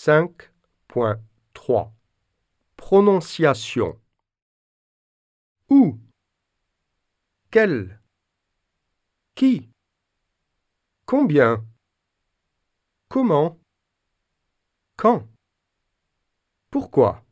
5.3 Prononciation. Où Quel. Qui. Combien. Comment. Quand. Pourquoi.